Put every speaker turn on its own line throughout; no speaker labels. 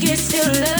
We still
love.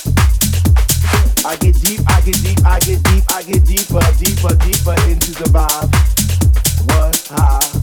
I get deep, I get deep, I get deep, I get deeper, deeper, deeper into the vibe. What?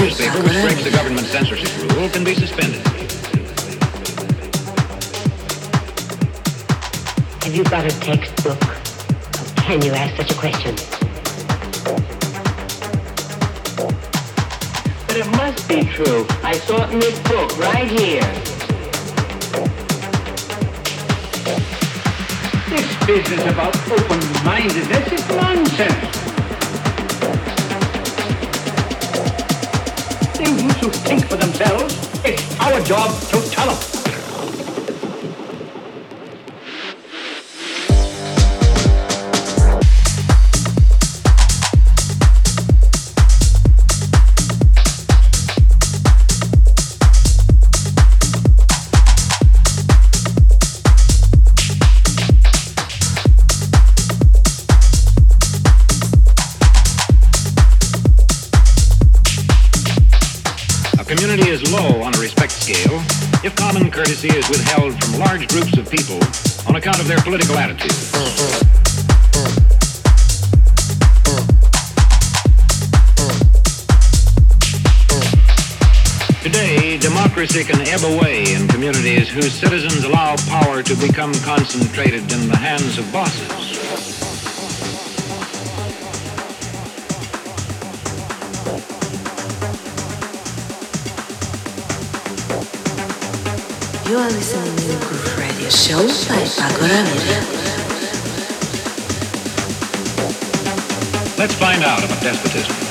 Newspaper which breaks the government censorship rule can be suspended.
Have you got a textbook? Can you ask such a question?
But it must be true. I saw it in this book right here. This business about open-mindedness is nonsense. Think for themselves. It's our job to tell them.
Democracy can ebb away in communities whose citizens allow power to become concentrated in the hands of bosses.
You are listening to Groove Radio Show by Pako Ramirez.
Let's find out about despotism.